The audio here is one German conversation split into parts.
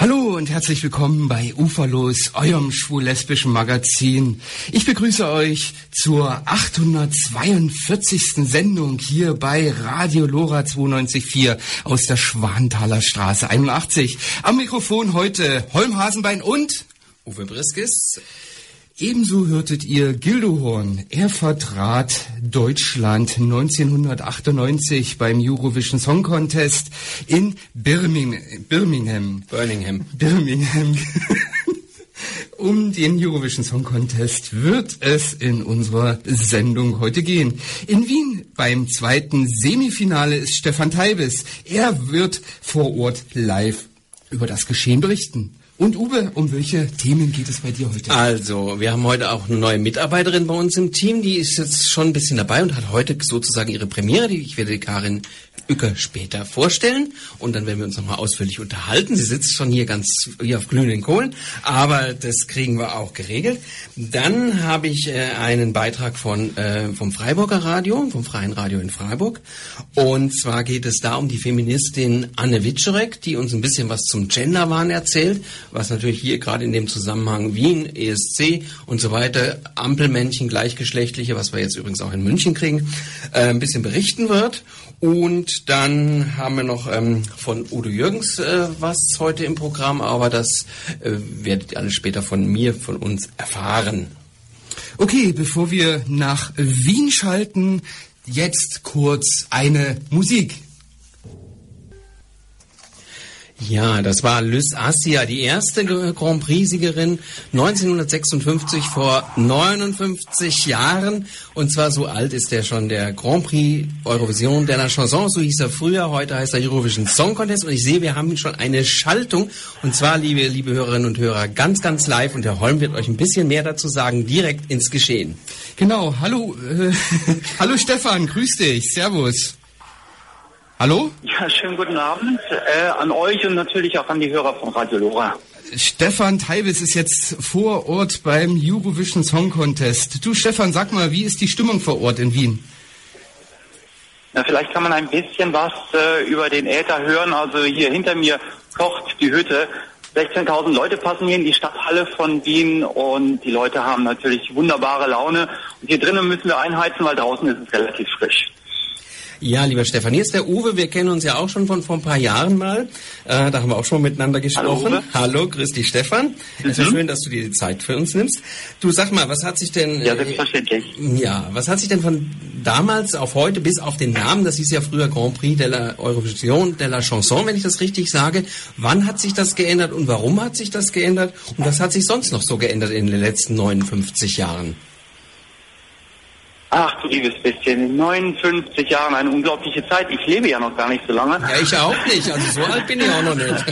Hallo und herzlich willkommen bei Uferlos, eurem schwul-lesbischen Magazin. Ich begrüße euch zur 842. Sendung hier bei Radio Lora 92.4 aus der Schwanthaler Straße 81. Am Mikrofon heute Holm Hasenbein und Uwe Briskis. Ebenso hörtet ihr Gildo Horn. Er vertrat Deutschland 1998 beim Eurovision Song Contest in Birmingham. Birmingham. Birmingham. Um den Eurovision Song Contest wird es in unserer Sendung heute gehen. In Wien beim zweiten Semifinale ist Stefan Teibes. Er wird vor Ort live über das Geschehen berichten. Und Uwe, um welche Themen geht es bei dir heute? Also, wir haben heute auch eine neue Mitarbeiterin bei uns im Team, die ist jetzt schon ein bisschen dabei und hat heute sozusagen ihre Premiere. Ich werde Karin Uecker später vorstellen und dann werden wir uns nochmal ausführlich unterhalten. Sie sitzt schon hier ganz hier auf glühenden Kohlen, aber das kriegen wir auch geregelt. Dann habe ich äh, einen Beitrag von äh, vom Freiburger Radio, vom Freien Radio in Freiburg und zwar geht es da um die Feministin Anne Witschorek, die uns ein bisschen was zum Genderwahn erzählt, was natürlich hier gerade in dem Zusammenhang Wien, ESC und so weiter, Ampelmännchen, gleichgeschlechtliche, was wir jetzt übrigens auch in München kriegen, äh, ein bisschen berichten wird. Und dann haben wir noch ähm, von Udo Jürgens äh, was heute im Programm, aber das äh, werdet ihr alle später von mir, von uns erfahren. Okay, bevor wir nach Wien schalten, jetzt kurz eine Musik. Ja, das war Lys Assia, die erste Grand Prix-Siegerin 1956 vor 59 Jahren. Und zwar so alt ist der schon, der Grand Prix Eurovision de la Chanson, so hieß er früher, heute heißt er Eurovision Song Contest. Und ich sehe, wir haben schon eine Schaltung. Und zwar, liebe, liebe Hörerinnen und Hörer, ganz, ganz live. Und der Holm wird euch ein bisschen mehr dazu sagen, direkt ins Geschehen. Genau, hallo, äh, hallo Stefan, grüß dich, servus. Hallo? Ja, schönen guten Abend äh, an euch und natürlich auch an die Hörer von Radio Lora. Stefan Teibes ist jetzt vor Ort beim Eurovision Song Contest. Du Stefan, sag mal, wie ist die Stimmung vor Ort in Wien? Na, vielleicht kann man ein bisschen was äh, über den Äther hören. Also hier hinter mir kocht die Hütte. 16.000 Leute passen hier in die Stadthalle von Wien und die Leute haben natürlich wunderbare Laune. Und hier drinnen müssen wir einheizen, weil draußen ist es relativ frisch. Ja, lieber Stefan, hier ist der Uwe. Wir kennen uns ja auch schon von vor ein paar Jahren mal. Äh, da haben wir auch schon miteinander gesprochen. Hallo, Hallo grüß dich, Stefan. Mhm. Es ist schön, dass du dir die Zeit für uns nimmst. Du sag mal, was hat sich denn... Ja, selbstverständlich. Äh, ja, was hat sich denn von damals auf heute bis auf den Namen, das hieß ja früher Grand Prix de la Eurovision de la Chanson, wenn ich das richtig sage. Wann hat sich das geändert und warum hat sich das geändert? Und was hat sich sonst noch so geändert in den letzten 59 Jahren? Ach du liebes bisschen, in 59 Jahren eine unglaubliche Zeit. Ich lebe ja noch gar nicht so lange. Ja, ich auch nicht. Also so alt bin ich auch noch nicht.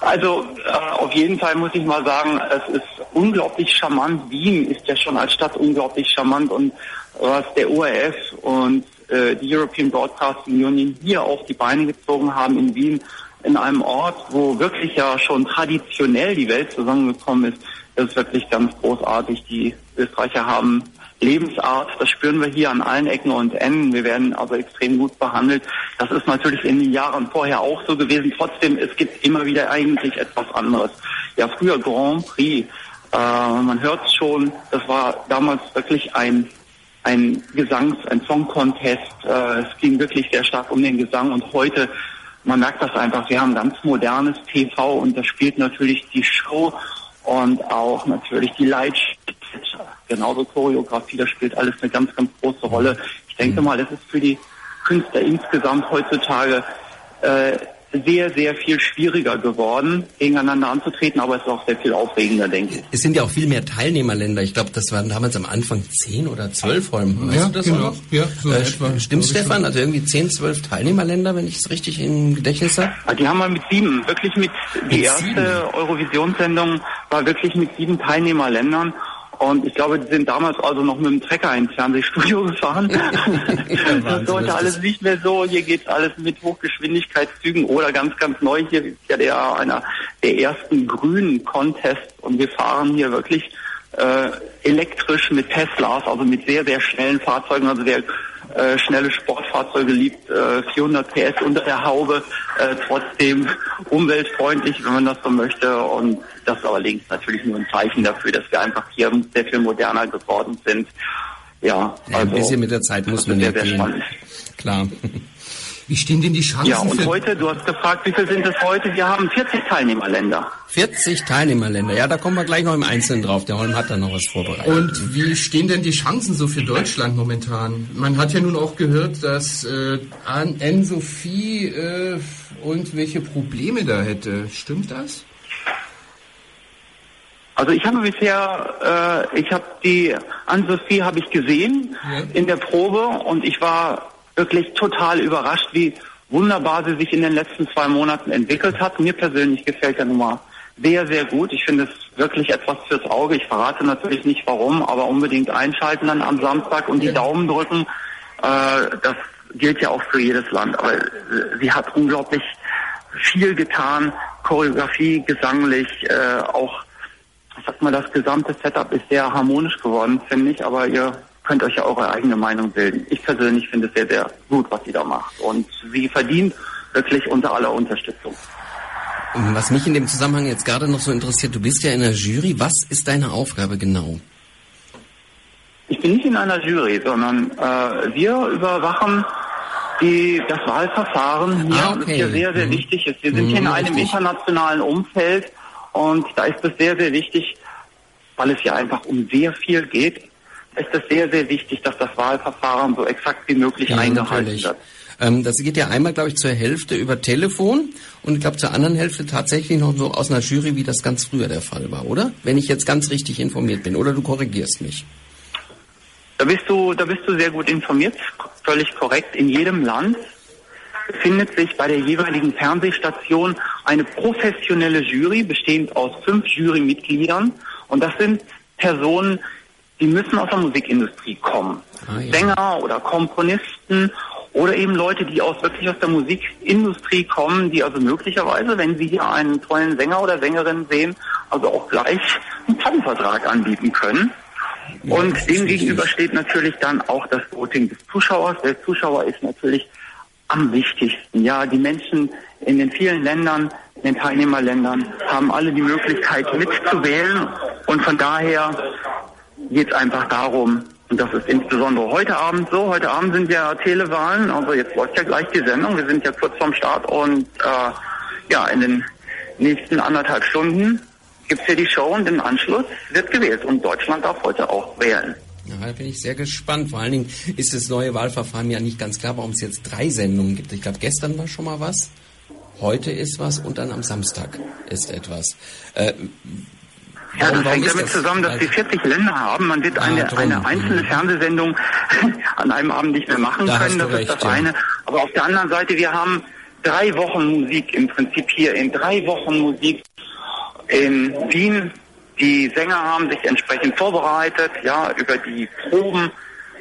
also äh, auf jeden Fall muss ich mal sagen, es ist unglaublich charmant. Wien ist ja schon als Stadt unglaublich charmant und was der ORF und äh, die European Broadcasting Union hier auf die Beine gezogen haben in Wien, in einem Ort, wo wirklich ja schon traditionell die Welt zusammengekommen ist, das ist wirklich ganz großartig. Die Österreicher haben Lebensart, das spüren wir hier an allen Ecken und Enden. Wir werden also extrem gut behandelt. Das ist natürlich in den Jahren vorher auch so gewesen. Trotzdem, es gibt immer wieder eigentlich etwas anderes. Ja, früher Grand Prix, äh, man hört es schon, das war damals wirklich ein ein Gesangs-, ein Song-Contest. Äh, es ging wirklich sehr stark um den Gesang und heute, man merkt das einfach, wir haben ganz modernes TV und da spielt natürlich die Show und auch natürlich die Leitschrift, genauso Choreografie, das spielt alles eine ganz, ganz große Rolle. Ich denke mal, es ist für die Künstler insgesamt heutzutage äh, sehr, sehr viel schwieriger geworden, gegeneinander anzutreten, aber es ist auch sehr viel aufregender, denke ich. Es sind ja auch viel mehr Teilnehmerländer. Ich glaube, das waren damals am Anfang zehn oder zwölf Räume. Weißt ja, du das genau. auch? Ja, so äh, etwa, Stimmt, Stefan? Also irgendwie zehn, zwölf Teilnehmerländer, wenn ich es richtig im Gedächtnis habe? Ah, die haben wir mit sieben, wirklich mit, die Mit erste sieben? Eurovisionssendung war wirklich mit sieben Teilnehmerländern. Und ich glaube, die sind damals also noch mit dem Trecker ins Fernsehstudio gefahren. Das sollte das alles ist- nicht mehr so. Hier geht's alles mit Hochgeschwindigkeitszügen oder ganz, ganz neu. Hier ist ja der einer der ersten grünen Contests und wir fahren hier wirklich äh, elektrisch mit Teslas, also mit sehr, sehr schnellen Fahrzeugen. Also wer äh, schnelle Sportfahrzeuge liebt, äh, 400 PS unter der Haube, äh, trotzdem umweltfreundlich, wenn man das so möchte. Und das ist allerdings natürlich nur ein Zeichen dafür, dass wir einfach hier sehr viel moderner geworden sind. Ja, also ein bisschen mit der Zeit muss man ja gehen. Spannend. Klar. Wie stehen denn die Chancen? Ja, und heute, du hast gefragt, wie viel sind es heute? Wir haben 40 Teilnehmerländer. 40 Teilnehmerländer, ja, da kommen wir gleich noch im Einzelnen drauf. Der Holm hat da noch was vorbereitet. Und wie stehen denn die Chancen so für Deutschland momentan? Man hat ja nun auch gehört, dass äh, Anne-Sophie äh, und welche Probleme da hätte. Stimmt das? Also ich habe bisher, äh, ich habe die Anne-Sophie habe ich gesehen ja. in der Probe und ich war wirklich total überrascht, wie wunderbar sie sich in den letzten zwei Monaten entwickelt hat. Mir persönlich gefällt der Nummer sehr, sehr gut. Ich finde es wirklich etwas fürs Auge. Ich verrate natürlich nicht warum, aber unbedingt einschalten dann am Samstag und die Daumen drücken. Äh, das gilt ja auch für jedes Land. Aber äh, sie hat unglaublich viel getan. Choreografie, gesanglich, äh, auch, sag mal, das gesamte Setup ist sehr harmonisch geworden, finde ich. Aber ihr könnt euch ja eure eigene Meinung bilden. Ich persönlich finde es sehr, sehr gut, was sie da macht. Und sie verdient wirklich unter aller Unterstützung. Was mich in dem Zusammenhang jetzt gerade noch so interessiert, du bist ja in der Jury. Was ist deine Aufgabe genau? Ich bin nicht in einer Jury, sondern äh, wir überwachen die, das Wahlverfahren hier, ah, okay. das hier sehr, sehr mhm. wichtig ist. Wir sind mhm, hier in einem richtig. internationalen Umfeld und da ist es sehr, sehr wichtig, weil es ja einfach um sehr viel geht, ist es sehr, sehr wichtig, dass das Wahlverfahren so exakt wie möglich ja, eingehalten natürlich. wird. Ähm, das geht ja einmal, glaube ich, zur Hälfte über Telefon und ich glaube zur anderen Hälfte tatsächlich noch so aus einer Jury, wie das ganz früher der Fall war, oder? Wenn ich jetzt ganz richtig informiert bin, oder du korrigierst mich. Da bist du, da bist du sehr gut informiert, völlig korrekt. In jedem Land befindet sich bei der jeweiligen Fernsehstation eine professionelle Jury, bestehend aus fünf Jurymitgliedern. Und das sind Personen, die müssen aus der Musikindustrie kommen. Ah, ja. Sänger oder Komponisten oder eben Leute, die aus wirklich aus der Musikindustrie kommen, die also möglicherweise, wenn sie hier einen tollen Sänger oder Sängerin sehen, also auch gleich einen Plattenvertrag anbieten können. Ja, und dem gegenüber steht natürlich dann auch das Voting des Zuschauers. Der Zuschauer ist natürlich am wichtigsten. Ja, die Menschen in den vielen Ländern, in den Teilnehmerländern, haben alle die Möglichkeit mitzuwählen. Und von daher geht es einfach darum, und das ist insbesondere heute Abend so, heute Abend sind ja Telewahlen, also jetzt läuft ja gleich die Sendung, wir sind ja kurz vorm Start und äh, ja, in den nächsten anderthalb Stunden gibt es hier die Show und im Anschluss wird gewählt und Deutschland darf heute auch wählen. Ja, da bin ich sehr gespannt. Vor allen Dingen ist das neue Wahlverfahren ja nicht ganz klar, warum es jetzt drei Sendungen gibt. Ich glaube, gestern war schon mal was, heute ist was und dann am Samstag ist etwas. Äh, ja, das hängt damit das? zusammen, dass wir 40 Länder haben. Man wird ah, eine, eine einzelne Fernsehsendung an einem Abend nicht mehr machen da können. Das recht, ist das ja. eine. Aber auf der anderen Seite, wir haben drei Wochen Musik im Prinzip hier. In drei Wochen Musik in Wien. Die Sänger haben sich entsprechend vorbereitet. Ja, über die Proben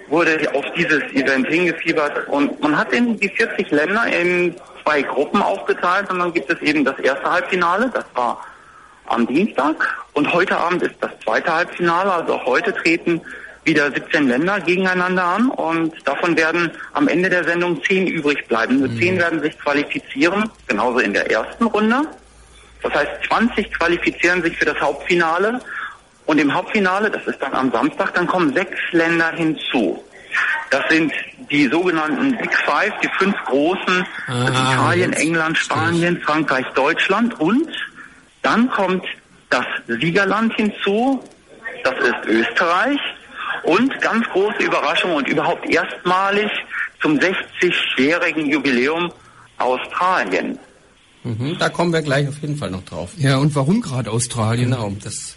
wurde auf dieses Event hingefiebert. Und man hat in die 40 Länder in zwei Gruppen aufgeteilt. Und dann gibt es eben das erste Halbfinale. Das war am Dienstag und heute Abend ist das zweite Halbfinale. Also heute treten wieder 17 Länder gegeneinander an und davon werden am Ende der Sendung 10 übrig bleiben. Nur mhm. 10 werden sich qualifizieren, genauso in der ersten Runde. Das heißt, 20 qualifizieren sich für das Hauptfinale und im Hauptfinale, das ist dann am Samstag, dann kommen sechs Länder hinzu. Das sind die sogenannten Big Five, die fünf großen, ah, Italien, England, Spanien, Frankreich, Deutschland und dann kommt das Siegerland hinzu, das ist Österreich. Und ganz große Überraschung und überhaupt erstmalig zum 60-jährigen Jubiläum Australien. Mhm, da kommen wir gleich auf jeden Fall noch drauf. Ja, und warum gerade Australien? Genau, das.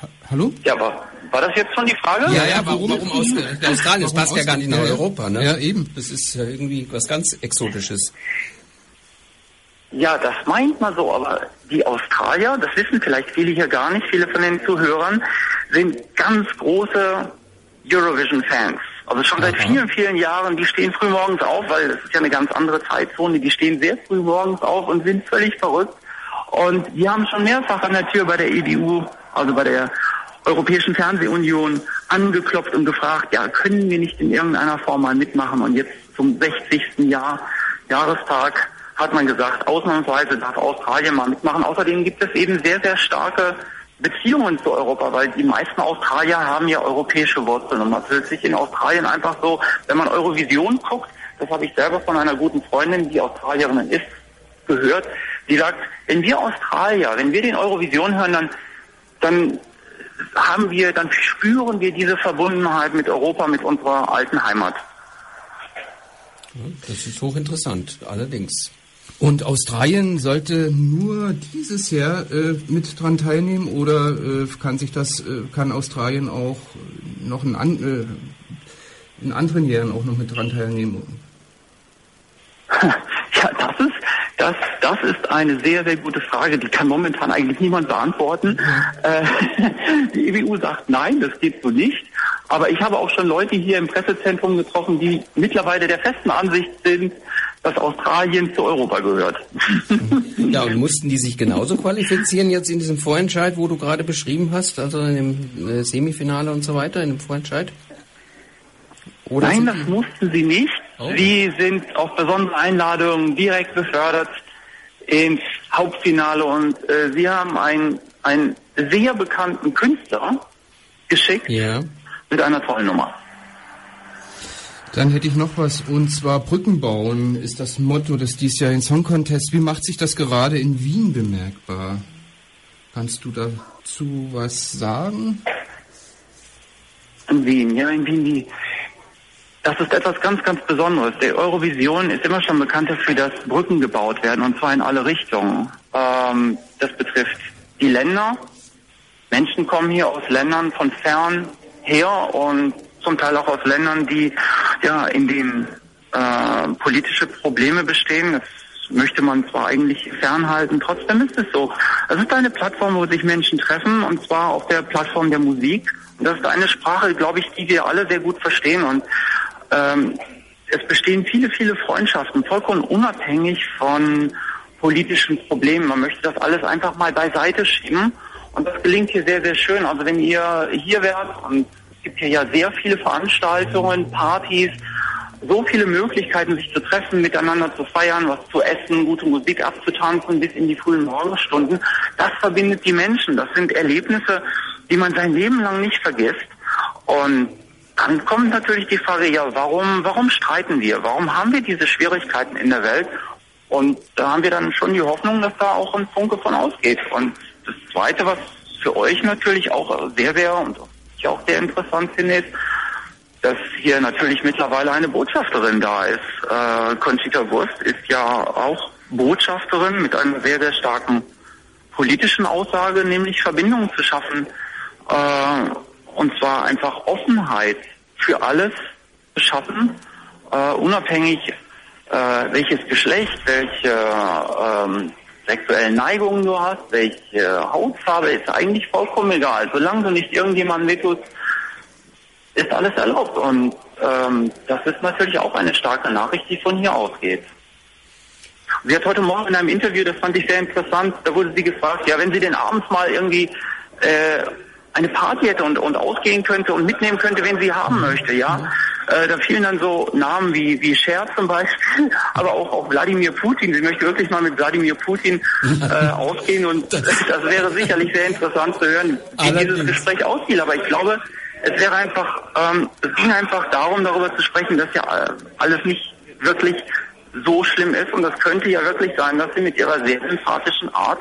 Ha Hallo? Ja, war, war das jetzt schon die Frage? Ja, ja, warum, warum Australien? Australien, das passt ja gar nicht nach Europa, ne? Ja, eben. Das ist ja irgendwie was ganz Exotisches. Ja, das meint man so, aber die Australier, das wissen vielleicht viele hier gar nicht, viele von den Zuhörern, sind ganz große Eurovision-Fans. Also schon seit vielen, vielen Jahren, die stehen früh morgens auf, weil das ist ja eine ganz andere Zeitzone, die stehen sehr früh morgens auf und sind völlig verrückt. Und die haben schon mehrfach an der Tür bei der EBU, also bei der Europäischen Fernsehunion, angeklopft und gefragt, ja, können wir nicht in irgendeiner Form mal mitmachen? Und jetzt zum 60. Jahr, Jahrestag hat man gesagt, ausnahmsweise darf Australien mal mitmachen. Außerdem gibt es eben sehr, sehr starke Beziehungen zu Europa, weil die meisten Australier haben ja europäische Wurzeln und man fühlt sich in Australien einfach so, wenn man Eurovision guckt, das habe ich selber von einer guten Freundin, die Australierin ist, gehört, die sagt, wenn wir Australier, wenn wir den Eurovision hören, dann, dann haben wir, dann spüren wir diese Verbundenheit mit Europa, mit unserer alten Heimat. Das ist hochinteressant, allerdings. Und Australien sollte nur dieses Jahr äh, mit dran teilnehmen oder äh, kann sich das, äh, kann Australien auch noch in, an, äh, in anderen Jahren auch noch mit dran teilnehmen? Ja, das ist, das, das ist eine sehr, sehr gute Frage. Die kann momentan eigentlich niemand beantworten. Mhm. die EBU sagt nein, das geht so nicht. Aber ich habe auch schon Leute hier im Pressezentrum getroffen, die mittlerweile der festen Ansicht sind, dass Australien zu Europa gehört. Ja, und mussten die sich genauso qualifizieren jetzt in diesem Vorentscheid, wo du gerade beschrieben hast, also in dem äh, Semifinale und so weiter, in dem Vorentscheid? Oder Nein, das mussten sie nicht. Oh. Sie sind auf besondere Einladungen direkt befördert ins Hauptfinale und äh, sie haben einen, einen sehr bekannten Künstler geschickt ja. mit einer tollen Nummer. Dann hätte ich noch was, und zwar Brücken bauen ist das Motto des diesjährigen Song Contest. Wie macht sich das gerade in Wien bemerkbar? Kannst du dazu was sagen? In Wien, ja, in Wien, die, das ist etwas ganz, ganz Besonderes. Der Eurovision ist immer schon bekannt dafür, dass Brücken gebaut werden, und zwar in alle Richtungen. Ähm, das betrifft die Länder. Menschen kommen hier aus Ländern von fern her und zum Teil auch aus Ländern, die ja in denen äh, politische Probleme bestehen. Das möchte man zwar eigentlich fernhalten, trotzdem ist es so. Es ist eine Plattform, wo sich Menschen treffen und zwar auf der Plattform der Musik. Und das ist eine Sprache, glaube ich, die wir alle sehr gut verstehen und ähm, es bestehen viele, viele Freundschaften, vollkommen unabhängig von politischen Problemen. Man möchte das alles einfach mal beiseite schieben. Und das gelingt hier sehr, sehr schön. Also wenn ihr hier wärt und gibt hier ja sehr viele Veranstaltungen, Partys, so viele Möglichkeiten, sich zu treffen, miteinander zu feiern, was zu essen, gute Musik abzutanzen bis in die frühen Morgenstunden. Das verbindet die Menschen. Das sind Erlebnisse, die man sein Leben lang nicht vergisst. Und dann kommt natürlich die Frage, ja, warum, warum streiten wir? Warum haben wir diese Schwierigkeiten in der Welt? Und da haben wir dann schon die Hoffnung, dass da auch ein Funke von ausgeht. Und das Zweite, was für euch natürlich auch sehr, sehr und ich auch sehr interessant finde, ist, dass hier natürlich mittlerweile eine Botschafterin da ist. Äh, Conchita Wurst ist ja auch Botschafterin mit einer sehr, sehr starken politischen Aussage, nämlich Verbindungen zu schaffen. Äh, und zwar einfach Offenheit für alles schaffen, äh, unabhängig äh, welches Geschlecht, welche ähm, sexuellen Neigungen du hast, welche Hautfarbe, ist eigentlich vollkommen egal. Solange du nicht irgendjemandem wehtust, ist alles erlaubt. Und ähm, das ist natürlich auch eine starke Nachricht, die von hier ausgeht. Sie hat heute Morgen in einem Interview, das fand ich sehr interessant, da wurde sie gefragt, ja, wenn sie denn abends mal irgendwie äh, eine Party hätte und, und ausgehen könnte und mitnehmen könnte, wen sie haben möchte, ja. Äh, da fielen dann so Namen wie, wie Cher zum Beispiel, aber auch, auch Wladimir Putin. Sie möchte wirklich mal mit Wladimir Putin äh, ausgehen und das, das wäre sicherlich sehr interessant zu hören, wie dieses Gespräch ausfiel. Aber ich glaube, es wäre einfach, ähm, es ging einfach darum, darüber zu sprechen, dass ja alles nicht wirklich so schlimm ist und das könnte ja wirklich sein, dass sie mit ihrer sehr sympathischen Art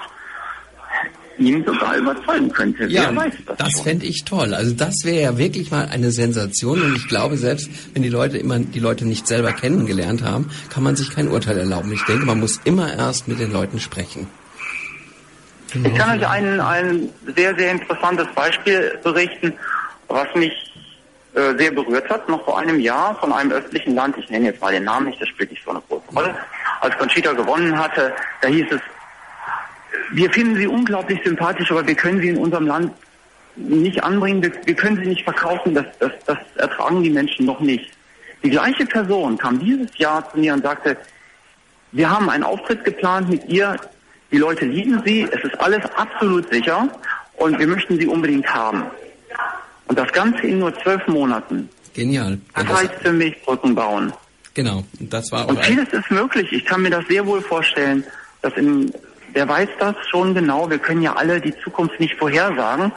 ihn sogar überzeugen könnte. Ja, Wer weiß das, das fände ich toll. Also das wäre ja wirklich mal eine Sensation und ich glaube, selbst wenn die Leute immer die Leute nicht selber kennengelernt haben, kann man sich kein Urteil erlauben. Ich denke, man muss immer erst mit den Leuten sprechen. Ich kann euch ein, ein sehr, sehr interessantes Beispiel berichten, was mich äh, sehr berührt hat, noch vor einem Jahr von einem östlichen Land, ich nenne jetzt mal den Namen nicht, das spielt nicht so eine große Rolle, als Conchita gewonnen hatte, da hieß es, wir finden sie unglaublich sympathisch, aber wir können sie in unserem Land nicht anbringen, wir, wir können sie nicht verkaufen, das, das, das ertragen die Menschen noch nicht. Die gleiche Person kam dieses Jahr zu mir und sagte, wir haben einen Auftritt geplant mit ihr, die Leute lieben sie, es ist alles absolut sicher und wir möchten sie unbedingt haben. Und das Ganze in nur zwölf Monaten. Genial. Das das- heißt für mich Brücken bauen. Genau, das war Und auch vieles ist möglich. Ich kann mir das sehr wohl vorstellen, dass in, wer weiß das schon genau, wir können ja alle die Zukunft nicht vorhersagen.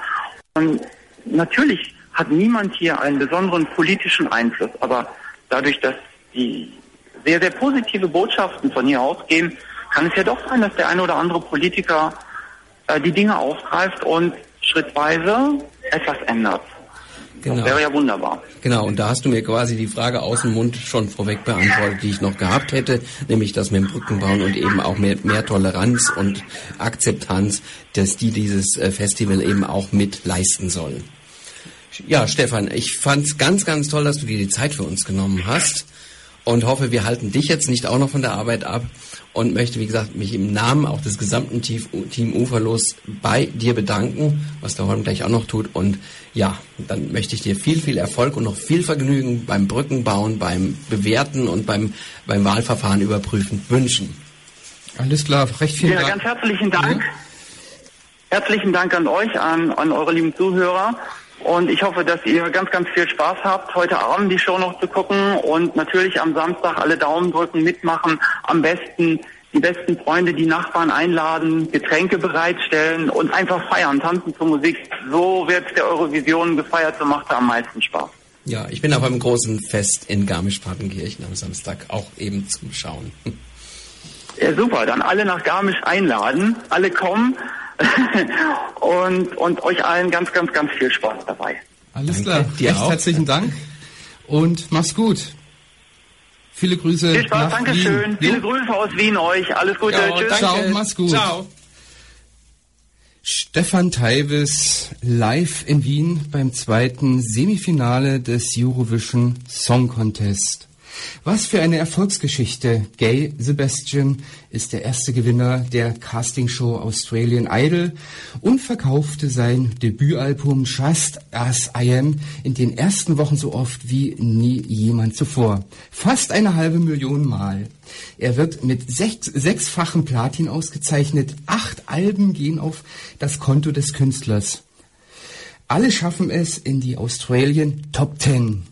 Und natürlich hat niemand hier einen besonderen politischen Einfluss, aber dadurch, dass die sehr, sehr positive Botschaften von hier ausgehen, kann es ja doch sein, dass der eine oder andere Politiker äh, die Dinge aufgreift und schrittweise etwas ändert. Genau. Das wäre ja wunderbar. Genau, und da hast du mir quasi die Frage aus dem Mund schon vorweg beantwortet, die ich noch gehabt hätte, nämlich das mit dem Brückenbauen und eben auch mehr, mehr Toleranz und Akzeptanz, dass die dieses äh, Festival eben auch mit leisten sollen. Ja, Stefan, ich fand's ganz, ganz toll, dass du dir die Zeit für uns genommen hast und hoffe, wir halten dich jetzt nicht auch noch von der Arbeit ab und möchte, wie gesagt, mich im Namen auch des gesamten Team, Uferlos bei dir bedanken, was der Holm gleich auch noch tut. Und ja, dann möchte ich dir viel, viel Erfolg und noch viel Vergnügen beim Brückenbauen, beim Bewerten und beim, beim Wahlverfahren überprüfen wünschen. Alles klar, recht vielen Ja, Dank. ganz herzlichen Dank. Ja. Herzlichen Dank an euch, an, an eure lieben Zuhörer. Und ich hoffe, dass ihr ganz, ganz viel Spaß habt, heute Abend die Show noch zu gucken und natürlich am Samstag alle Daumen drücken, mitmachen. Am besten die besten Freunde, die Nachbarn einladen, Getränke bereitstellen und einfach feiern, tanzen zur Musik. So wird der Eurovision gefeiert, so macht er am meisten Spaß. Ja, ich bin auch beim großen Fest in Garmisch-Partenkirchen am Samstag auch eben zum Schauen. Ja, super, dann alle nach Garmisch einladen, alle kommen und, und euch allen ganz, ganz, ganz viel Spaß dabei. Alles Danke, klar, dir recht auch. herzlichen Dank und mach's gut. Viele Grüße Viel Spaß, nach Dankeschön. Wien. Viele Jo. Grüße aus Wien euch. Alles Gute. Ja, Tschüss. danke. Ciao, mach's gut. Ciao. Stefan Teibes live in Wien beim zweiten Semifinale des Eurovision Song Contest. Was für eine Erfolgsgeschichte. Gay Sebastian ist der erste Gewinner der Castingshow Australian Idol und verkaufte sein Debütalbum Just As I Am in den ersten Wochen so oft wie nie jemand zuvor. Fast eine halbe Million Mal. Er wird mit sechs, sechsfachen Platin ausgezeichnet. Acht Alben gehen auf das Konto des Künstlers. Alle schaffen es in die Australian Top Ten.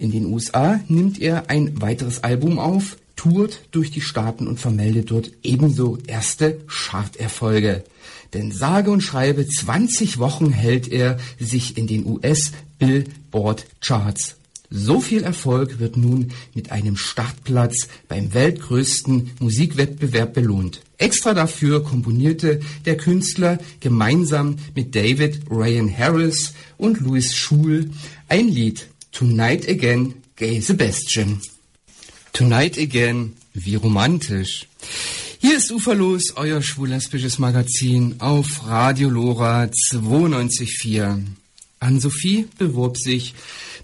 In den USA nimmt er ein weiteres Album auf, tourt durch die Staaten und vermeldet dort ebenso erste Charterfolge. Denn sage und schreibe 20 Wochen hält er sich in den US Billboard Charts. So viel Erfolg wird nun mit einem Startplatz beim weltgrößten Musikwettbewerb belohnt. Extra dafür komponierte der Künstler gemeinsam mit David Ryan Harris und Louis Schul ein Lied Tonight Again, Gay Sebastian. Tonight Again, wie romantisch. Hier ist Uferlos, euer schwul-lesbisches Magazin auf Radio Lora 92.4. Ann-Sophie bewarb sich,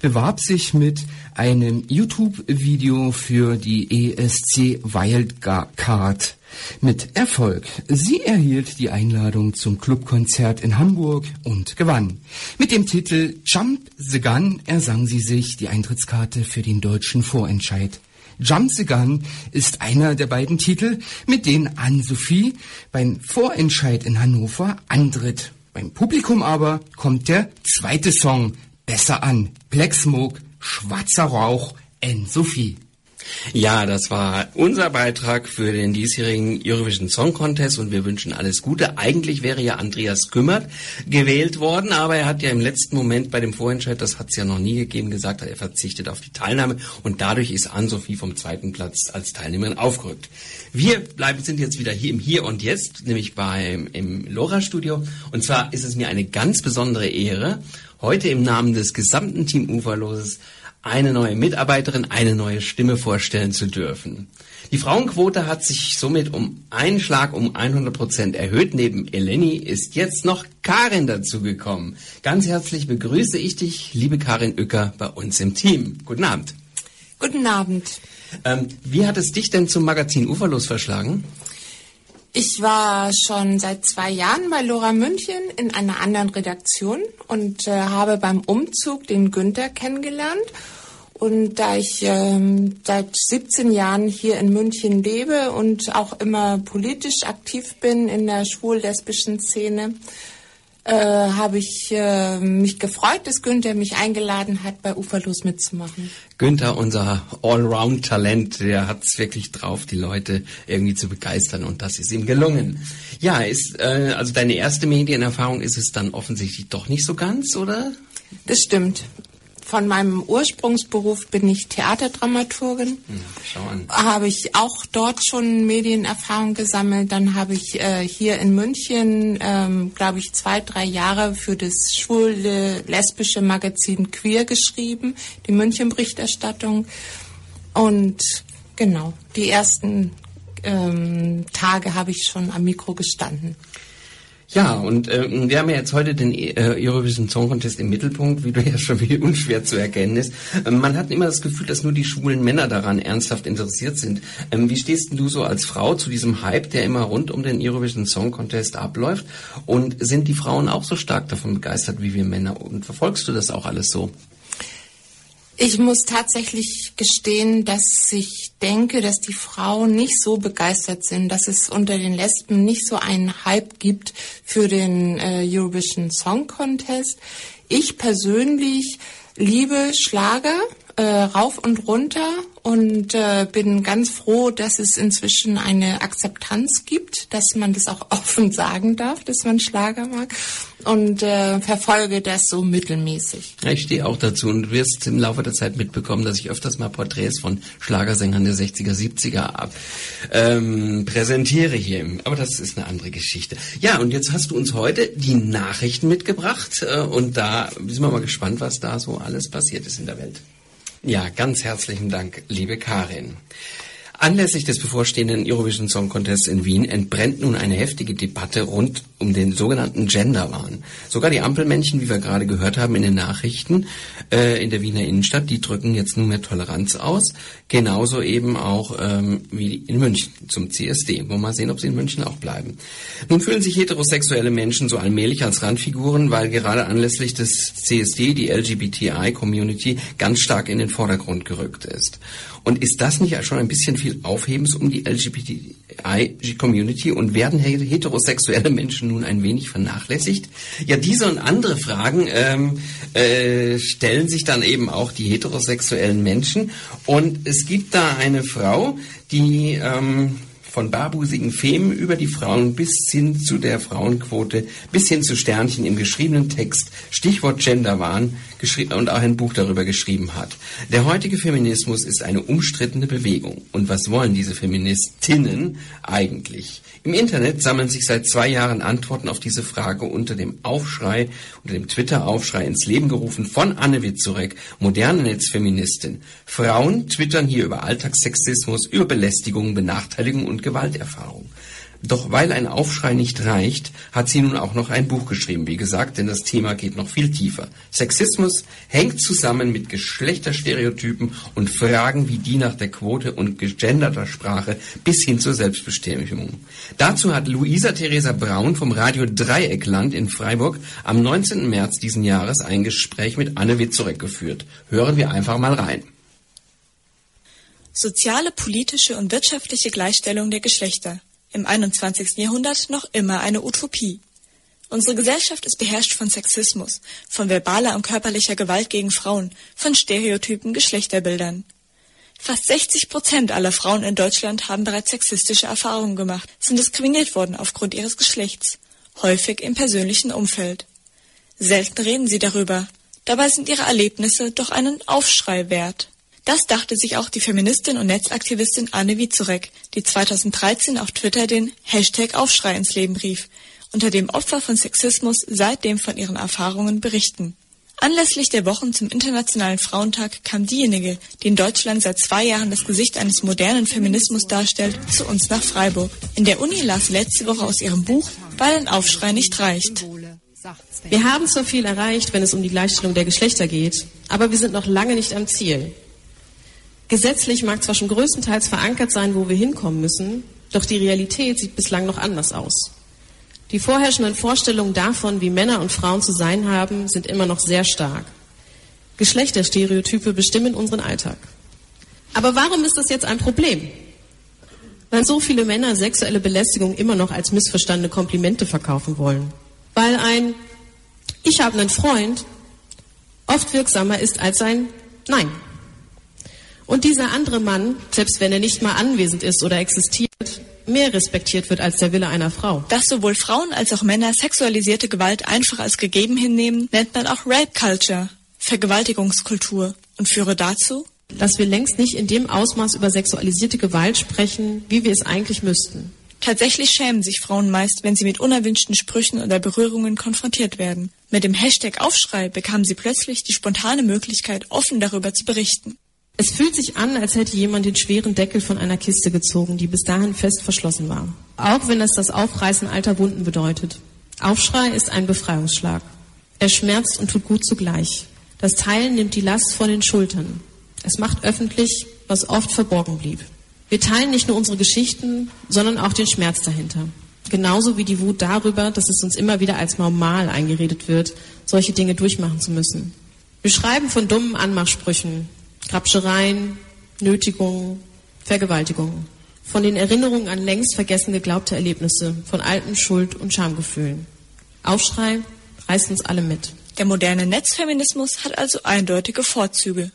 bewarb sich mit einem YouTube-Video für die ESC Wildcard. Mit Erfolg. Sie erhielt die Einladung zum Clubkonzert in Hamburg und gewann. Mit dem Titel Jump the Gun ersang sie sich die Eintrittskarte für den deutschen Vorentscheid. Jump the Gun ist einer der beiden Titel, mit denen Anne-Sophie beim Vorentscheid in Hannover antritt. Beim Publikum aber kommt der zweite Song besser an. Black Smoke, schwarzer Rauch, Anne-Sophie. Ja, das war unser Beitrag für den diesjährigen Eurovision Song Contest und wir wünschen alles Gute. Eigentlich wäre ja Andreas Kümmert gewählt worden, aber er hat ja im letzten Moment bei dem Vorentscheid, das hat es ja noch nie gegeben, gesagt, er verzichtet auf die Teilnahme und dadurch ist Ann-Sophie vom zweiten Platz als Teilnehmerin aufgerückt. Wir bleiben, sind jetzt wieder hier im Hier und Jetzt, nämlich beim, im Lora-Studio und zwar ist es mir eine ganz besondere Ehre, heute im Namen des gesamten Team Uferloses eine neue Mitarbeiterin, eine neue Stimme vorstellen zu dürfen. Die Frauenquote hat sich somit um einen Schlag um 100 Prozent erhöht. Neben Eleni ist jetzt noch Karin dazugekommen. Ganz herzlich begrüße ich dich, liebe Karin Uecker, bei uns im Team. Guten Abend. Guten Abend. Ähm, wie hat es dich denn zum Magazin Uferlos verschlagen? Ich war schon seit zwei Jahren bei Lora München in einer anderen Redaktion und äh, habe beim Umzug den Günther kennengelernt. Und da ich ähm, seit 17 Jahren hier in München lebe und auch immer politisch aktiv bin in der schwul-lesbischen Szene, äh, habe ich äh, mich gefreut, dass Günther mich eingeladen hat, bei Uferlos mitzumachen. Günther, unser Allround-Talent, der hat es wirklich drauf, die Leute irgendwie zu begeistern und das ist ihm gelungen. Ja, ist äh, also deine erste Medienerfahrung ist es dann offensichtlich doch nicht so ganz, oder? Das stimmt von meinem Ursprungsberuf bin ich Theaterdramaturgin. Ja, schau an. Habe ich auch dort schon Medienerfahrung gesammelt. Dann habe ich äh, hier in München, ähm, glaube ich, zwei, drei Jahre für das schwule, lesbische Magazin Queer geschrieben, die München-Berichterstattung. Und genau, die ersten ähm, Tage habe ich schon am Mikro gestanden. Ja, und äh, wir haben ja jetzt heute den äh, Eurovision Song Contest im Mittelpunkt, wie du ja schon wie unschwer zu erkennen ist. Ähm, man hat immer das Gefühl, dass nur die schwulen Männer daran ernsthaft interessiert sind. Ähm, wie stehst denn du so als Frau zu diesem Hype, der immer rund um den Eurovision Song Contest abläuft? Und sind die Frauen auch so stark davon begeistert wie wir Männer? Und verfolgst du das auch alles so? Ich muss tatsächlich gestehen, dass ich denke, dass die Frauen nicht so begeistert sind, dass es unter den Lesben nicht so einen Hype gibt für den äh, Eurovision Song Contest. Ich persönlich liebe Schlager äh, rauf und runter und äh, bin ganz froh, dass es inzwischen eine Akzeptanz gibt, dass man das auch offen sagen darf, dass man Schlager mag und äh, verfolge das so mittelmäßig. Ich stehe auch dazu und du wirst im Laufe der Zeit mitbekommen, dass ich öfters mal Porträts von Schlagersängern der 60er, 70er ab, ähm, präsentiere hier. Aber das ist eine andere Geschichte. Ja, und jetzt hast du uns heute die Nachrichten mitgebracht äh, und da sind wir mal gespannt, was da so alles passiert ist in der Welt. Ja, ganz herzlichen Dank, liebe Karin. Anlässlich des bevorstehenden Eurovision Song Contest in Wien entbrennt nun eine heftige Debatte rund um den sogenannten Genderwahn. Sogar die Ampelmännchen, wie wir gerade gehört haben in den Nachrichten äh, in der Wiener Innenstadt, die drücken jetzt nunmehr Toleranz aus. Genauso eben auch ähm, wie in München zum CSD. Wollen wir mal sehen, ob sie in München auch bleiben. Nun fühlen sich heterosexuelle Menschen so allmählich als Randfiguren, weil gerade anlässlich des CSD die LGBTI-Community ganz stark in den Vordergrund gerückt ist. Und ist das nicht schon ein bisschen viel Aufhebens um die LGBTI-Community und werden heterosexuelle Menschen nun ein wenig vernachlässigt? Ja, diese und andere Fragen ähm, äh, stellen sich dann eben auch die heterosexuellen Menschen. Und es gibt da eine Frau, die ähm, von barbusigen Femen über die Frauen bis hin zu der Frauenquote, bis hin zu Sternchen im geschriebenen Text, Stichwort Genderwahn, und auch ein Buch darüber geschrieben hat. Der heutige Feminismus ist eine umstrittene Bewegung. Und was wollen diese Feministinnen eigentlich? Im Internet sammeln sich seit zwei Jahren Antworten auf diese Frage unter dem Aufschrei, unter dem Twitter-Aufschrei ins Leben gerufen von Anne Witzurek, moderne Netzfeministin. Frauen twittern hier über Alltagssexismus, über Belästigung, Benachteiligung und Gewalterfahrung. Doch weil ein Aufschrei nicht reicht, hat sie nun auch noch ein Buch geschrieben, wie gesagt, denn das Thema geht noch viel tiefer. Sexismus hängt zusammen mit Geschlechterstereotypen und Fragen wie die nach der Quote und gegenderter Sprache bis hin zur Selbstbestimmung. Dazu hat Luisa Theresa Braun vom Radio Dreieckland in Freiburg am 19. März diesen Jahres ein Gespräch mit Anne Witzorek geführt. Hören wir einfach mal rein. Soziale, politische und wirtschaftliche Gleichstellung der Geschlechter im 21. Jahrhundert noch immer eine Utopie. Unsere Gesellschaft ist beherrscht von Sexismus, von verbaler und körperlicher Gewalt gegen Frauen, von Stereotypen, Geschlechterbildern. Fast 60 Prozent aller Frauen in Deutschland haben bereits sexistische Erfahrungen gemacht, sind diskriminiert worden aufgrund ihres Geschlechts, häufig im persönlichen Umfeld. Selten reden sie darüber, dabei sind ihre Erlebnisse doch einen Aufschrei wert. Das dachte sich auch die Feministin und Netzaktivistin Anne Wiezurek, die 2013 auf Twitter den Hashtag Aufschrei ins Leben rief, unter dem Opfer von Sexismus seitdem von ihren Erfahrungen berichten. Anlässlich der Wochen zum Internationalen Frauentag kam diejenige, die in Deutschland seit zwei Jahren das Gesicht eines modernen Feminismus darstellt, zu uns nach Freiburg. In der Uni las letzte Woche aus ihrem Buch, weil ein Aufschrei nicht reicht. Wir haben zwar viel erreicht, wenn es um die Gleichstellung der Geschlechter geht, aber wir sind noch lange nicht am Ziel. Gesetzlich mag zwar schon größtenteils verankert sein, wo wir hinkommen müssen, doch die Realität sieht bislang noch anders aus. Die vorherrschenden Vorstellungen davon, wie Männer und Frauen zu sein haben, sind immer noch sehr stark. Geschlechterstereotype bestimmen unseren Alltag. Aber warum ist das jetzt ein Problem? Weil so viele Männer sexuelle Belästigung immer noch als missverstandene Komplimente verkaufen wollen. Weil ein Ich habe einen Freund oft wirksamer ist als sein Nein. Und dieser andere Mann, selbst wenn er nicht mal anwesend ist oder existiert, mehr respektiert wird als der Wille einer Frau. Dass sowohl Frauen als auch Männer sexualisierte Gewalt einfach als gegeben hinnehmen, nennt man auch Rape Culture, Vergewaltigungskultur, und führe dazu, dass wir längst nicht in dem Ausmaß über sexualisierte Gewalt sprechen, wie wir es eigentlich müssten. Tatsächlich schämen sich Frauen meist, wenn sie mit unerwünschten Sprüchen oder Berührungen konfrontiert werden. Mit dem Hashtag Aufschrei bekamen sie plötzlich die spontane Möglichkeit, offen darüber zu berichten. Es fühlt sich an, als hätte jemand den schweren Deckel von einer Kiste gezogen, die bis dahin fest verschlossen war. Auch wenn es das Aufreißen alter Wunden bedeutet. Aufschrei ist ein Befreiungsschlag. Er schmerzt und tut gut zugleich. Das Teilen nimmt die Last von den Schultern. Es macht öffentlich, was oft verborgen blieb. Wir teilen nicht nur unsere Geschichten, sondern auch den Schmerz dahinter. Genauso wie die Wut darüber, dass es uns immer wieder als normal eingeredet wird, solche Dinge durchmachen zu müssen. Wir schreiben von dummen Anmachsprüchen, Grabschereien, Nötigungen, Vergewaltigungen. Von den Erinnerungen an längst vergessen geglaubte Erlebnisse, von alten Schuld- und Schamgefühlen. Aufschrei reißt uns alle mit. Der moderne Netzfeminismus hat also eindeutige Vorzüge.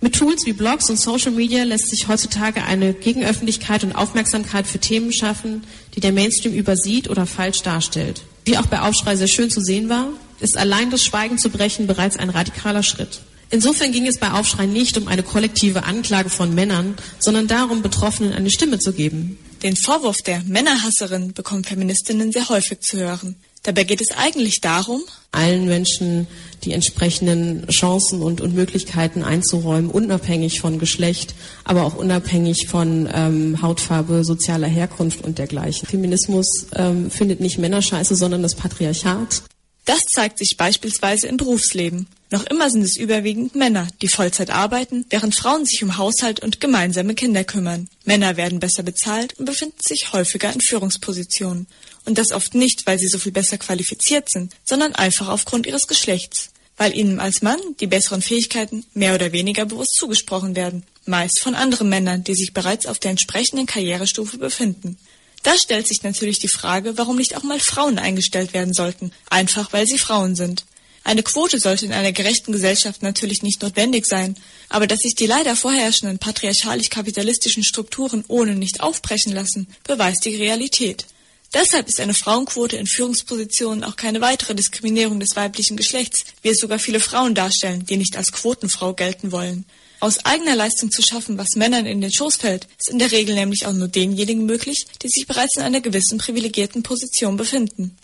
Mit Tools wie Blogs und Social Media lässt sich heutzutage eine Gegenöffentlichkeit und Aufmerksamkeit für Themen schaffen, die der Mainstream übersieht oder falsch darstellt. Wie auch bei Aufschrei sehr schön zu sehen war, ist allein das Schweigen zu brechen bereits ein radikaler Schritt. Insofern ging es bei Aufschrei nicht um eine kollektive Anklage von Männern, sondern darum, Betroffenen eine Stimme zu geben. Den Vorwurf der Männerhasserin bekommen Feministinnen sehr häufig zu hören. Dabei geht es eigentlich darum, allen Menschen die entsprechenden Chancen und, und Möglichkeiten einzuräumen, unabhängig von Geschlecht, aber auch unabhängig von ähm, Hautfarbe, sozialer Herkunft und dergleichen. Feminismus ähm, findet nicht Männerscheiße, sondern das Patriarchat. Das zeigt sich beispielsweise im Berufsleben. Noch immer sind es überwiegend Männer, die Vollzeit arbeiten, während Frauen sich um Haushalt und gemeinsame Kinder kümmern. Männer werden besser bezahlt und befinden sich häufiger in Führungspositionen. Und das oft nicht, weil sie so viel besser qualifiziert sind, sondern einfach aufgrund ihres Geschlechts. Weil ihnen als Mann die besseren Fähigkeiten mehr oder weniger bewusst zugesprochen werden. Meist von anderen Männern, die sich bereits auf der entsprechenden Karrierestufe befinden. Da stellt sich natürlich die Frage, warum nicht auch mal Frauen eingestellt werden sollten, einfach weil sie Frauen sind. Eine Quote sollte in einer gerechten Gesellschaft natürlich nicht notwendig sein, aber dass sich die leider vorherrschenden patriarchalisch-kapitalistischen Strukturen ohne nicht aufbrechen lassen, beweist die Realität. Deshalb ist eine Frauenquote in Führungspositionen auch keine weitere Diskriminierung des weiblichen Geschlechts, wie es sogar viele Frauen darstellen, die nicht als Quotenfrau gelten wollen. Aus eigener Leistung zu schaffen, was Männern in den Schoß fällt, ist in der Regel nämlich auch nur denjenigen möglich, die sich bereits in einer gewissen privilegierten Position befinden.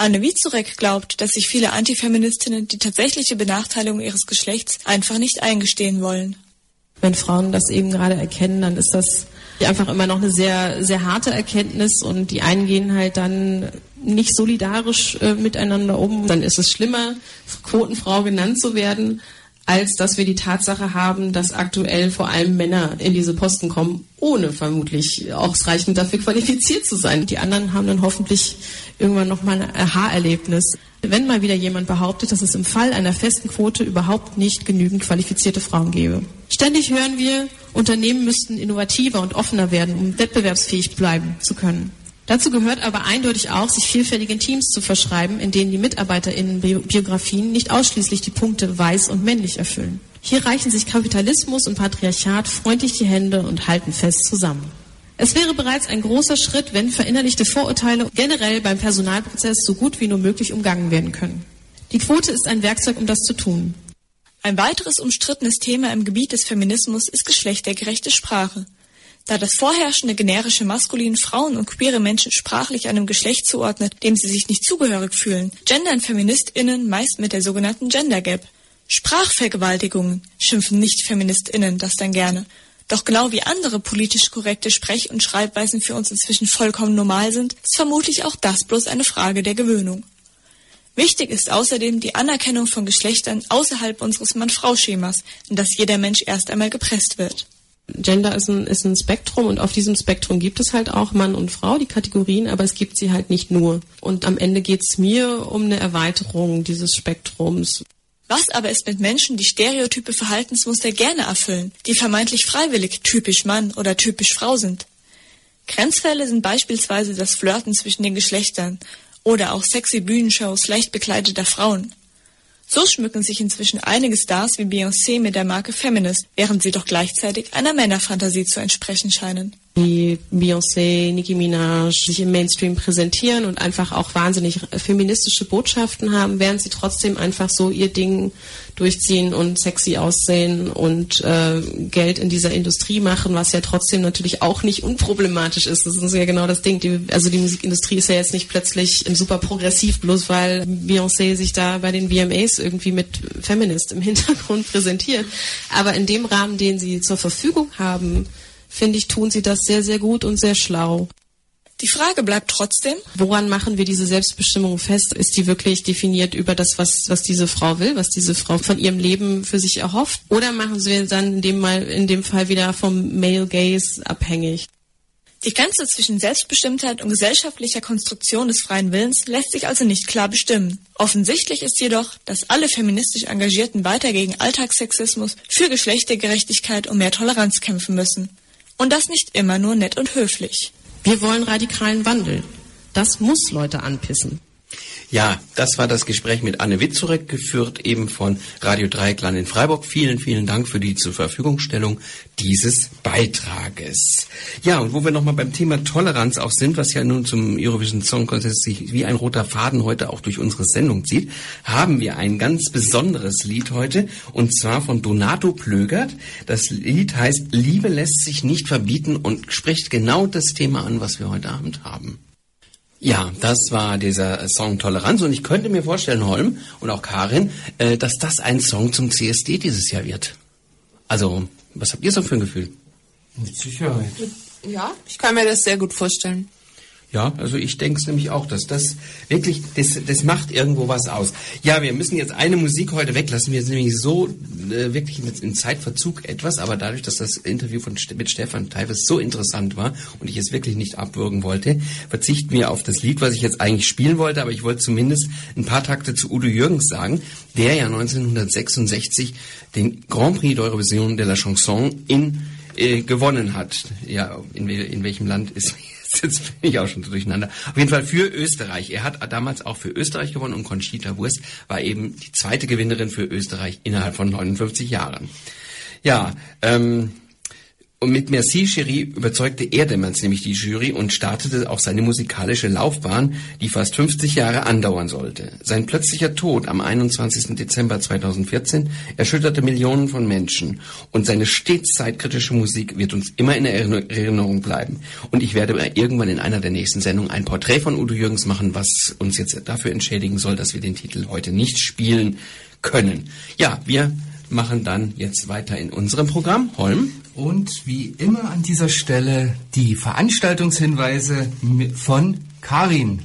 Anne Wiezurek glaubt, dass sich viele Antifeministinnen die tatsächliche Benachteiligung ihres Geschlechts einfach nicht eingestehen wollen. Wenn Frauen das eben gerade erkennen, dann ist das einfach immer noch eine sehr, sehr harte Erkenntnis und die einen gehen halt dann nicht solidarisch äh, miteinander um. Dann ist es schlimmer, Quotenfrau genannt zu werden, als dass wir die Tatsache haben, dass aktuell vor allem Männer in diese Posten kommen, ohne vermutlich ausreichend dafür qualifiziert zu sein. Die anderen haben dann hoffentlich irgendwann nochmal ein Aha-Erlebnis. Wenn mal wieder jemand behauptet, dass es im Fall einer festen Quote überhaupt nicht genügend qualifizierte Frauen gäbe. Ständig hören wir, Unternehmen müssten innovativer und offener werden, um wettbewerbsfähig bleiben zu können. Dazu gehört aber eindeutig auch, sich vielfältigen Teams zu verschreiben, in denen die MitarbeiterInnen-Biografien nicht ausschließlich die Punkte weiß und männlich erfüllen. Hier reichen sich Kapitalismus und Patriarchat freundlich die Hände und halten fest zusammen. Es wäre bereits ein großer Schritt, wenn verinnerlichte Vorurteile generell beim Personalprozess so gut wie nur möglich umgangen werden können. Die Quote ist ein Werkzeug, um das zu tun. Ein weiteres umstrittenes Thema im Gebiet des Feminismus ist geschlechtergerechte Sprache. Da das vorherrschende generische Maskulin Frauen und queere Menschen sprachlich einem Geschlecht zuordnet, dem sie sich nicht zugehörig fühlen, gendern FeministInnen meist mit der sogenannten Gender Gap. Sprachvergewaltigungen schimpfen Nicht-FeministInnen das dann gerne. Doch genau wie andere politisch korrekte Sprech- und Schreibweisen für uns inzwischen vollkommen normal sind, ist vermutlich auch das bloß eine Frage der Gewöhnung. Wichtig ist außerdem die Anerkennung von Geschlechtern außerhalb unseres Mann-Frau-Schemas, in das jeder Mensch erst einmal gepresst wird. Gender ist ein, ist ein Spektrum und auf diesem Spektrum gibt es halt auch Mann und Frau, die Kategorien, aber es gibt sie halt nicht nur. Und am Ende geht es mir um eine Erweiterung dieses Spektrums. Was aber ist mit Menschen, die stereotype Verhaltensmuster gerne erfüllen, die vermeintlich freiwillig typisch Mann oder typisch Frau sind? Grenzfälle sind beispielsweise das Flirten zwischen den Geschlechtern oder auch sexy Bühnenshows leicht bekleideter Frauen. So schmücken sich inzwischen einige Stars wie Beyoncé mit der Marke Feminist, während sie doch gleichzeitig einer Männerfantasie zu entsprechen scheinen wie Beyoncé, Nicki Minaj sich im Mainstream präsentieren und einfach auch wahnsinnig feministische Botschaften haben, während sie trotzdem einfach so ihr Ding durchziehen und sexy aussehen und äh, Geld in dieser Industrie machen, was ja trotzdem natürlich auch nicht unproblematisch ist. Das ist ja genau das Ding. Die, also die Musikindustrie ist ja jetzt nicht plötzlich super progressiv, bloß weil Beyoncé sich da bei den VMAs irgendwie mit Feminist im Hintergrund präsentiert. Aber in dem Rahmen, den sie zur Verfügung haben, finde ich, tun sie das sehr, sehr gut und sehr schlau. Die Frage bleibt trotzdem, woran machen wir diese Selbstbestimmung fest? Ist die wirklich definiert über das, was, was diese Frau will, was diese Frau von ihrem Leben für sich erhofft? Oder machen sie dann in dem, Mal, in dem Fall wieder vom Male Gaze abhängig? Die Grenze zwischen Selbstbestimmtheit und gesellschaftlicher Konstruktion des freien Willens lässt sich also nicht klar bestimmen. Offensichtlich ist jedoch, dass alle feministisch Engagierten weiter gegen Alltagssexismus, für Geschlechtergerechtigkeit und mehr Toleranz kämpfen müssen. Und das nicht immer nur nett und höflich. Wir wollen radikalen Wandel. Das muss Leute anpissen. Ja, das war das Gespräch mit Anne Witzurek, geführt eben von Radio Dreieckland in Freiburg. Vielen, vielen Dank für die zur Verfügungstellung dieses Beitrages. Ja, und wo wir nochmal beim Thema Toleranz auch sind, was ja nun zum Eurovision Song Contest sich wie ein roter Faden heute auch durch unsere Sendung zieht, haben wir ein ganz besonderes Lied heute, und zwar von Donato Plögert. Das Lied heißt Liebe lässt sich nicht verbieten und spricht genau das Thema an, was wir heute Abend haben. Ja, das war dieser Song Toleranz und ich könnte mir vorstellen, Holm und auch Karin, äh, dass das ein Song zum CSD dieses Jahr wird. Also, was habt ihr so für ein Gefühl? Mit Sicherheit. Ja, ich kann mir das sehr gut vorstellen. Ja, also ich denke es nämlich auch, dass das wirklich, das, das macht irgendwo was aus. Ja, wir müssen jetzt eine Musik heute weglassen. Wir sind nämlich so äh, wirklich in Zeitverzug etwas, aber dadurch, dass das Interview von, mit Stefan Teifels so interessant war und ich es wirklich nicht abwürgen wollte, verzichten wir auf das Lied, was ich jetzt eigentlich spielen wollte, aber ich wollte zumindest ein paar Takte zu Udo Jürgens sagen, der ja 1966 den Grand Prix d'Eurovision de la Chanson in äh, gewonnen hat. Ja, in, in welchem Land ist Jetzt bin ich auch schon durcheinander. Auf jeden Fall für Österreich. Er hat damals auch für Österreich gewonnen und Conchita Wurst war eben die zweite Gewinnerin für Österreich innerhalb von 59 Jahren. Ja, ähm, und mit Merci Cherie überzeugte er damals nämlich die Jury und startete auch seine musikalische Laufbahn, die fast 50 Jahre andauern sollte. Sein plötzlicher Tod am 21. Dezember 2014 erschütterte Millionen von Menschen und seine stets zeitkritische Musik wird uns immer in Erinnerung bleiben. Und ich werde irgendwann in einer der nächsten Sendungen ein Porträt von Udo Jürgens machen, was uns jetzt dafür entschädigen soll, dass wir den Titel heute nicht spielen können. Ja, wir machen dann jetzt weiter in unserem Programm. Holm. Und wie immer an dieser Stelle die Veranstaltungshinweise von Karin.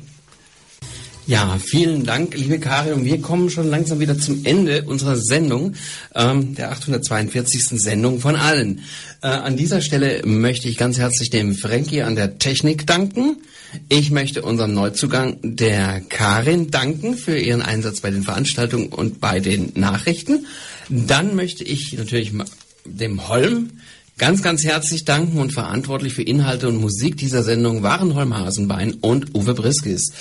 Ja, vielen Dank, liebe Karin. Und wir kommen schon langsam wieder zum Ende unserer Sendung, ähm, der 842. Sendung von allen. Äh, an dieser Stelle möchte ich ganz herzlich dem Frankie an der Technik danken. Ich möchte unserem Neuzugang der Karin danken für ihren Einsatz bei den Veranstaltungen und bei den Nachrichten. Dann möchte ich natürlich dem Holm ganz, ganz herzlich danken und verantwortlich für Inhalte und Musik dieser Sendung waren Holm Hasenbein und Uwe Briskis.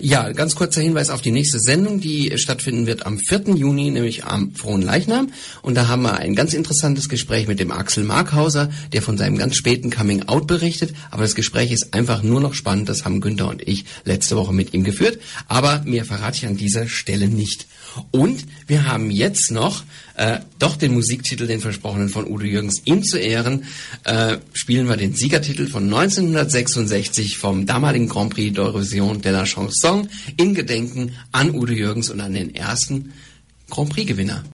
Ja, ganz kurzer Hinweis auf die nächste Sendung, die stattfinden wird am 4. Juni, nämlich am Frohen Leichnam. Und da haben wir ein ganz interessantes Gespräch mit dem Axel Markhauser, der von seinem ganz späten Coming-out berichtet. Aber das Gespräch ist einfach nur noch spannend. Das haben Günther und ich letzte Woche mit ihm geführt. Aber mehr verrate ich an dieser Stelle nicht. Und wir haben jetzt noch äh, doch den Musiktitel, den versprochenen von Udo Jürgens. Ihm zu Ehren äh, spielen wir den Siegertitel von 1966 vom damaligen Grand Prix d'Eurovision de la Chanson in Gedenken an Udo Jürgens und an den ersten Grand Prix-Gewinner.